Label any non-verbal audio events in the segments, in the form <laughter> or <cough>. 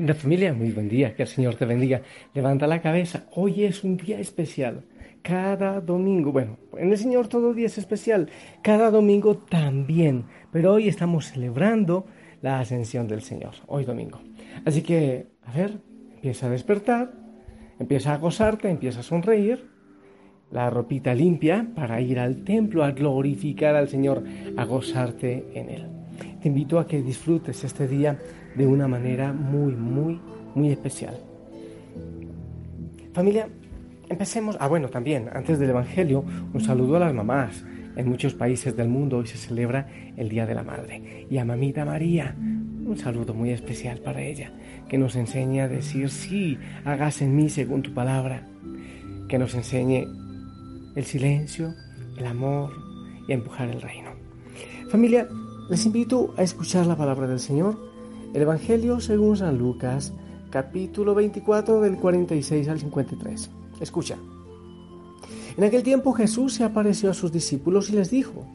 Linda familia, muy buen día, que el Señor te bendiga. Levanta la cabeza, hoy es un día especial. Cada domingo, bueno, en el Señor todo día es especial, cada domingo también, pero hoy estamos celebrando la ascensión del Señor, hoy domingo. Así que, a ver, empieza a despertar, empieza a gozarte, empieza a sonreír, la ropita limpia para ir al templo a glorificar al Señor, a gozarte en Él. Te invito a que disfrutes este día de una manera muy, muy, muy especial. Familia, empecemos. Ah, bueno, también, antes del Evangelio, un saludo a las mamás. En muchos países del mundo hoy se celebra el Día de la Madre. Y a Mamita María, un saludo muy especial para ella, que nos enseña a decir, sí, hagas en mí según tu palabra. Que nos enseñe el silencio, el amor y a empujar el reino. Familia, les invito a escuchar la palabra del Señor el Evangelio según San Lucas, capítulo 24 del 46 al 53. Escucha. En aquel tiempo Jesús se apareció a sus discípulos y les dijo,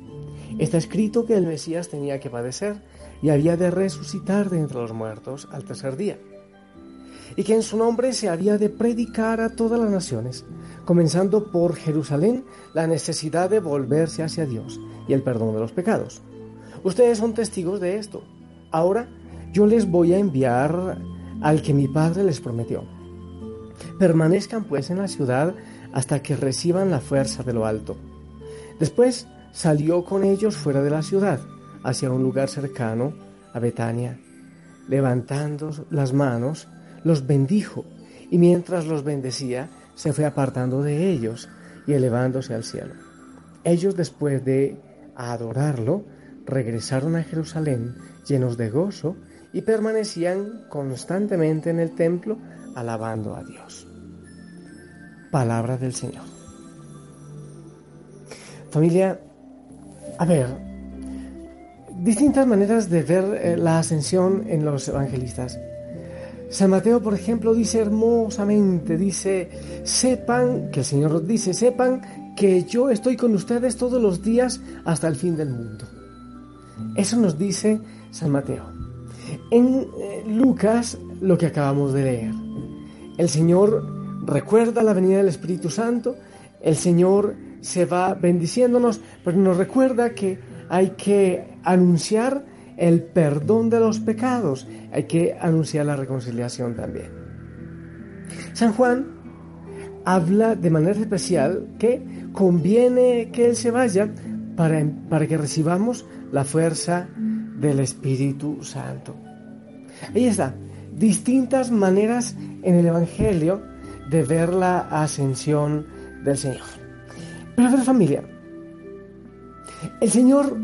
Está escrito que el Mesías tenía que padecer y había de resucitar de entre los muertos al tercer día, y que en su nombre se había de predicar a todas las naciones, comenzando por Jerusalén la necesidad de volverse hacia Dios y el perdón de los pecados. Ustedes son testigos de esto. Ahora, yo les voy a enviar al que mi padre les prometió. Permanezcan pues en la ciudad hasta que reciban la fuerza de lo alto. Después salió con ellos fuera de la ciudad, hacia un lugar cercano a Betania. Levantando las manos, los bendijo, y mientras los bendecía, se fue apartando de ellos y elevándose al cielo. Ellos después de adorarlo, regresaron a Jerusalén llenos de gozo y permanecían constantemente en el templo alabando a Dios. Palabra del Señor. Familia, a ver, distintas maneras de ver eh, la ascensión en los evangelistas. San Mateo, por ejemplo, dice hermosamente, dice, sepan, que el Señor dice, sepan que yo estoy con ustedes todos los días hasta el fin del mundo. Eso nos dice San Mateo. En eh, Lucas, lo que acabamos de leer, el Señor recuerda la venida del Espíritu Santo, el Señor se va bendiciéndonos, pero nos recuerda que hay que anunciar el perdón de los pecados, hay que anunciar la reconciliación también. San Juan habla de manera especial que conviene que Él se vaya para, para que recibamos la fuerza del Espíritu Santo. Ahí está, distintas maneras en el Evangelio de ver la ascensión del Señor. Pero a ver familia, el Señor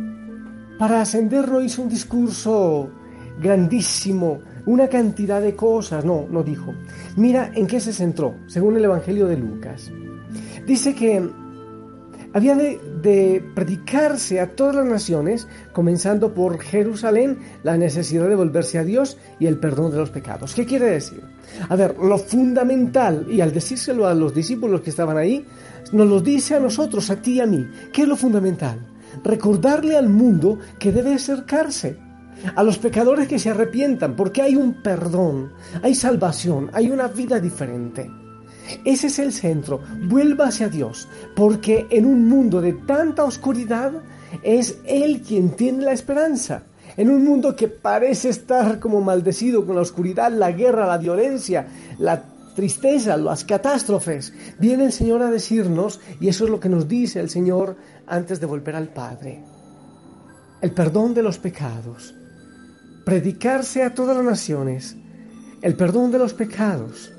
para ascender no hizo un discurso grandísimo, una cantidad de cosas, no, no dijo. Mira en qué se centró, según el Evangelio de Lucas. Dice que había de, predicarse a todas las naciones, comenzando por Jerusalén, la necesidad de volverse a Dios y el perdón de los pecados. ¿Qué quiere decir? A ver, lo fundamental, y al decírselo a los discípulos que estaban ahí, nos lo dice a nosotros, a ti y a mí. ¿Qué es lo fundamental? Recordarle al mundo que debe acercarse a los pecadores que se arrepientan, porque hay un perdón, hay salvación, hay una vida diferente. Ese es el centro. Vuelva hacia Dios, porque en un mundo de tanta oscuridad es Él quien tiene la esperanza. En un mundo que parece estar como maldecido con la oscuridad, la guerra, la violencia, la tristeza, las catástrofes, viene el Señor a decirnos, y eso es lo que nos dice el Señor antes de volver al Padre, el perdón de los pecados, predicarse a todas las naciones, el perdón de los pecados,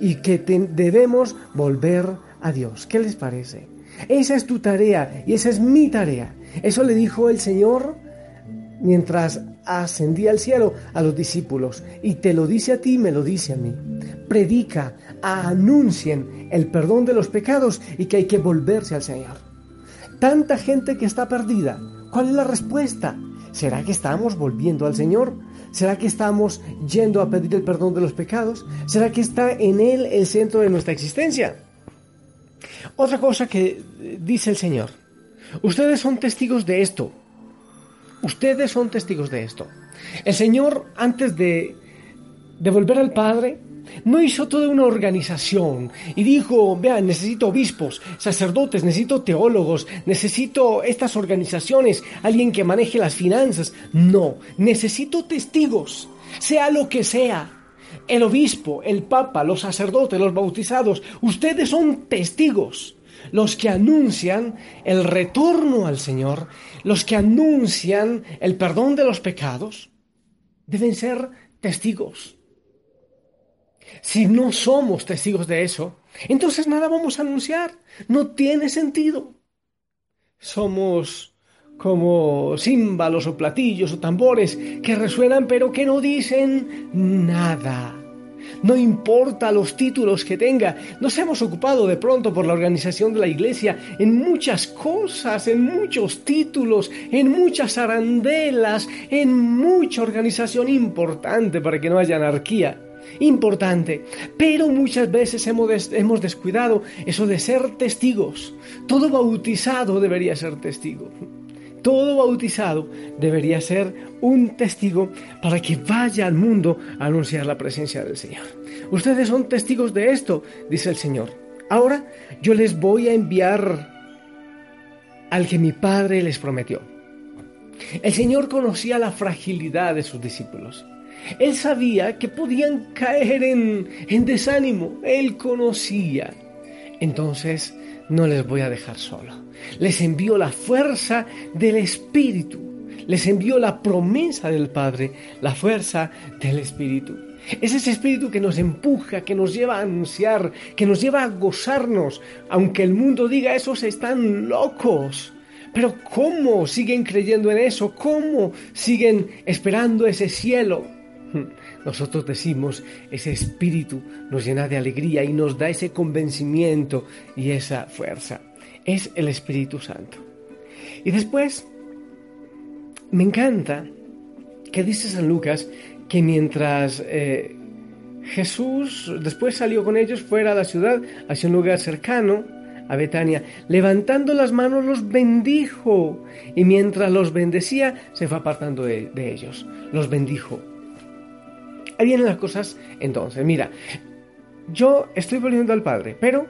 y que debemos volver a Dios. ¿Qué les parece? Esa es tu tarea y esa es mi tarea. Eso le dijo el Señor mientras ascendía al cielo a los discípulos y te lo dice a ti, me lo dice a mí. Predica, anuncien el perdón de los pecados y que hay que volverse al Señor. Tanta gente que está perdida. ¿Cuál es la respuesta? ¿Será que estamos volviendo al Señor? ¿Será que estamos yendo a pedir el perdón de los pecados? ¿Será que está en Él el centro de nuestra existencia? Otra cosa que dice el Señor. Ustedes son testigos de esto. Ustedes son testigos de esto. El Señor, antes de de volver al Padre, no hizo toda una organización y dijo, vean, necesito obispos, sacerdotes, necesito teólogos, necesito estas organizaciones, alguien que maneje las finanzas. No, necesito testigos, sea lo que sea. El obispo, el papa, los sacerdotes, los bautizados, ustedes son testigos, los que anuncian el retorno al Señor, los que anuncian el perdón de los pecados, deben ser testigos. Si no somos testigos de eso, entonces nada vamos a anunciar. No tiene sentido. Somos como címbalos o platillos o tambores que resuenan pero que no dicen nada. No importa los títulos que tenga, nos hemos ocupado de pronto por la organización de la iglesia en muchas cosas, en muchos títulos, en muchas arandelas, en mucha organización importante para que no haya anarquía importante, pero muchas veces hemos, descuidado eso de ser testigos. Todo bautizado debería ser testigo. Todo bautizado debería ser un testigo para que vaya al mundo a anunciar la presencia del Señor. Ustedes son testigos de esto, dice el Señor. Ahora yo les voy a enviar al que mi Padre les prometió. El Señor conocía la fragilidad de sus discípulos. Él sabía que podían caer en, desánimo. Él conocía. Entonces, no les voy a dejar solo. Les envió la fuerza del Espíritu. Les envió la promesa del Padre, la fuerza del Espíritu. Es ese espíritu que nos empuja, que nos lleva a anunciar, que nos lleva a gozarnos, aunque el mundo diga esos están locos. Pero ¿cómo siguen creyendo en eso? ¿Cómo siguen esperando ese cielo? <laughs> Nosotros decimos, ese espíritu nos llena de alegría y nos da ese convencimiento y esa fuerza. Es el Espíritu Santo. Y después, me encanta que dice San Lucas que mientras eh, Jesús después salió con ellos fuera de la ciudad, hacia un lugar cercano, a Betania, levantando las manos los bendijo y mientras los bendecía se fue apartando de ellos, los bendijo. Ahí vienen las cosas entonces. Mira, yo estoy volviendo al Padre, pero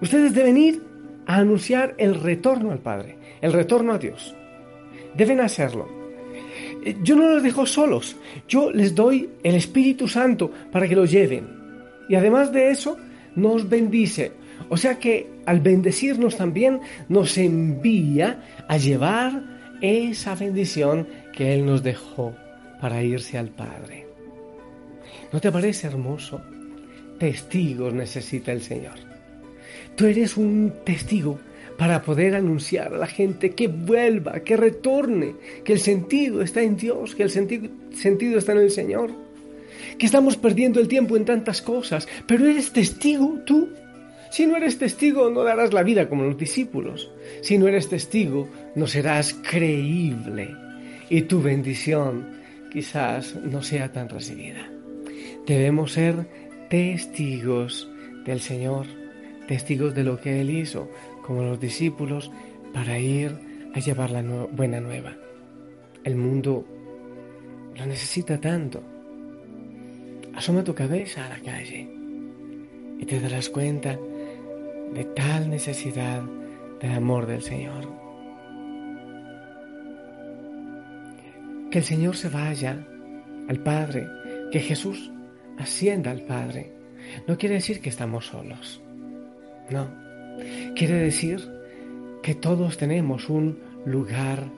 ustedes deben ir a anunciar el retorno al Padre, el retorno a Dios. Deben hacerlo. Yo no los dejo solos, yo les doy el Espíritu Santo para que lo lleven. Y además de eso, nos bendice. O sea que al bendecirnos también nos envía a llevar esa bendición que Él nos dejó para irse al Padre. ¿No te parece hermoso? Testigos necesita el Señor. Tú eres un testigo para poder anunciar a la gente que vuelva, que retorne, que el sentido está en Dios, que el sentido, está en el Señor, que estamos perdiendo el tiempo en tantas cosas, pero eres testigo tú. Si no eres testigo, no darás la vida como los discípulos. Si no eres testigo, no serás creíble y tu bendición quizás no sea tan recibida. Debemos ser testigos del Señor, testigos de lo que Él hizo, como los discípulos, para ir a llevar la buena nueva. El mundo lo necesita tanto. Asoma tu cabeza a la calle y te darás cuenta de tal necesidad del amor del Señor. Que el Señor se vaya al Padre, que Jesús ascienda al Padre, no quiere decir que estamos solos. No. Quiere decir que todos tenemos un lugar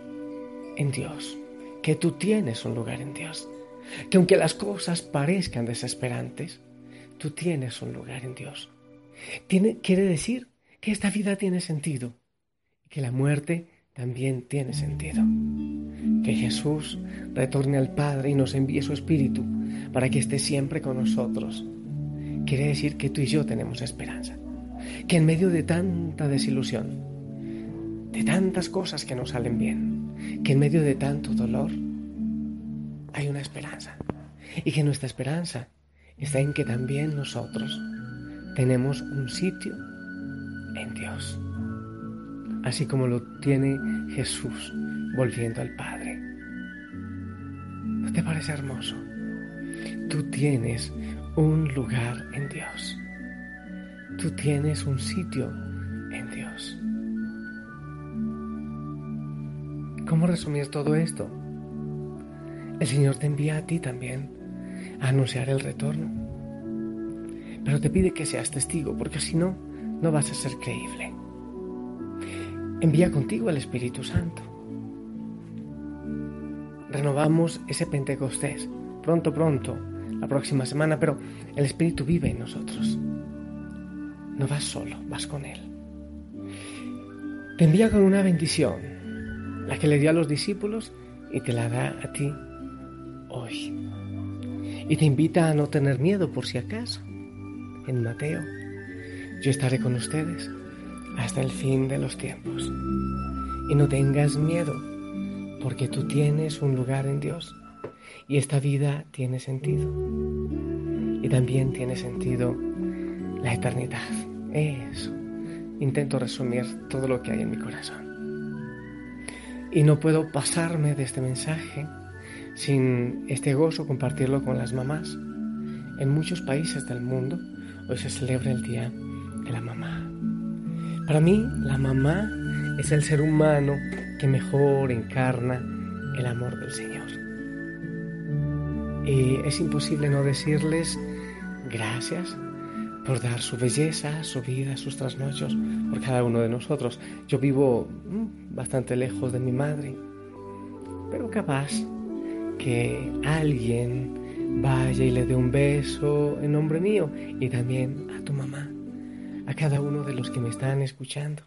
en Dios, que tú tienes un lugar en Dios, que aunque las cosas parezcan desesperantes, tú tienes un lugar en Dios. Tiene, quiere decir que esta vida tiene sentido y que la muerte también tiene sentido. Que Jesús retorne al Padre y nos envíe su Espíritu para que esté siempre con nosotros. Quiere decir que tú y yo tenemos esperanza. Que en medio de tanta desilusión, de tantas cosas que no salen bien, que en medio de tanto dolor, hay una esperanza. Y que nuestra esperanza está en que también nosotros tenemos un sitio en Dios. Así como lo tiene Jesús volviendo al Padre. ¿No te parece hermoso? Tú tienes un lugar en Dios. Tú tienes un sitio en Dios. ¿Cómo resumir todo esto? El Señor te envía a ti también a anunciar el retorno. Pero te pide que seas testigo, porque si no, no vas a ser creíble. Envía contigo al Espíritu Santo. Renovamos ese Pentecostés pronto, pronto, la próxima semana, pero el Espíritu vive en nosotros. No vas solo, vas con Él. Te envía con una bendición, la que le dio a los discípulos y te la da a ti hoy. Y te invita a no tener miedo por si acaso. En Mateo, yo estaré con ustedes hasta el fin de los tiempos. Y no tengas miedo, porque tú tienes un lugar en Dios y esta vida tiene sentido. Y también tiene sentido la eternidad. Eso. Intento resumir todo lo que hay en mi corazón. Y no puedo pasarme de este mensaje sin este gozo compartirlo con las mamás. En muchos países del mundo hoy se celebra el Día de la Mamá. Para mí, la mamá es el ser humano que mejor encarna el amor del Señor. Y es imposible no decirles gracias por dar su belleza, su vida, sus trasnochos por cada uno de nosotros. Yo vivo mm, bastante lejos de mi madre, pero capaz que alguien vaya y le dé un beso en nombre mío y también a tu mamá, a cada uno de los que me están escuchando,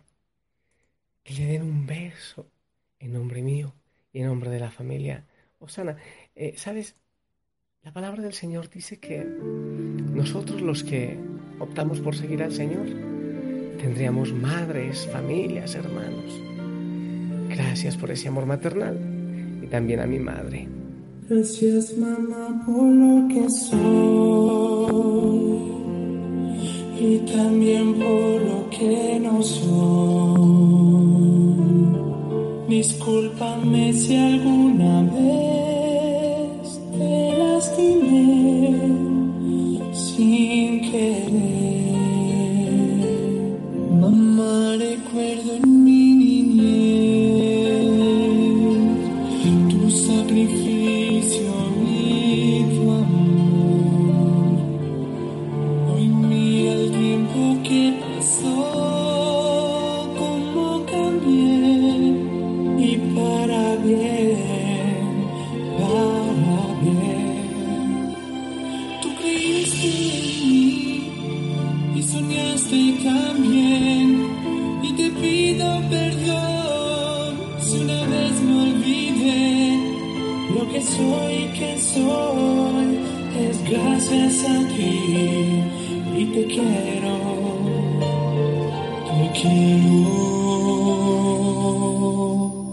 que le den un beso en nombre mío y en nombre de la familia Osana. Eh, ¿Sabes? La palabra del Señor dice que nosotros los que optamos por seguir al Señor tendríamos madres, familias, hermanos. Gracias por ese amor maternal y también a mi madre. Gracias mamá por lo que soy y también por lo que no soy. Discúlpame si alguna vez haces aquí y te quiero, te quiero.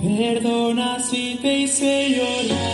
Perdona si te hice llorar.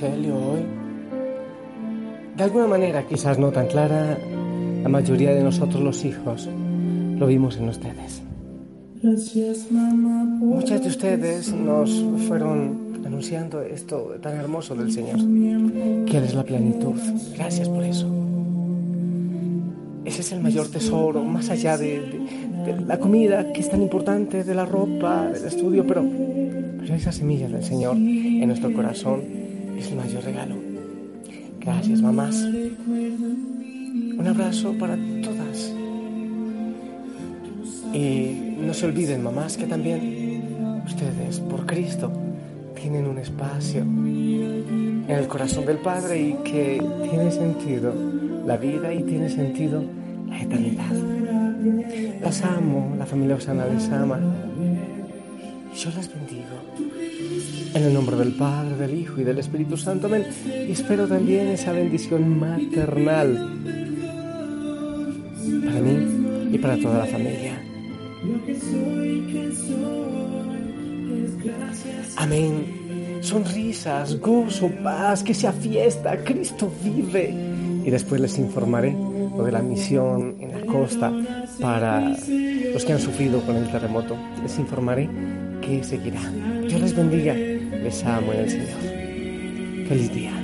Evangelio hoy, de alguna manera, quizás no tan clara, la mayoría de nosotros los hijos lo vimos en ustedes. Muchas de ustedes nos fueron anunciando esto tan hermoso del Señor, que Él es la plenitud. Gracias por eso. Ese es el mayor tesoro, más allá de, la comida, que es tan importante, de la ropa, del estudio, pero, pero esa semilla del Señor en nuestro corazón es el mayor regalo. Gracias, mamás. Un abrazo para todas. Y no se olviden, mamás, que también ustedes, por Cristo, tienen un espacio en el corazón del Padre y que tiene sentido la vida y tiene sentido la eternidad. Las amo, la familia Osana les ama. Yo las bendigo. En el nombre del Padre, del Hijo y del Espíritu Santo, amén. Y espero también esa bendición maternal para mí y para toda la familia. Amén. Sonrisas, gozo, paz, que sea fiesta, Cristo vive. Y después les informaré lo de la misión en la costa para los que han sufrido con el terremoto. Les informaré que seguirá. Dios les bendiga. Les amo en el Señor. Feliz día.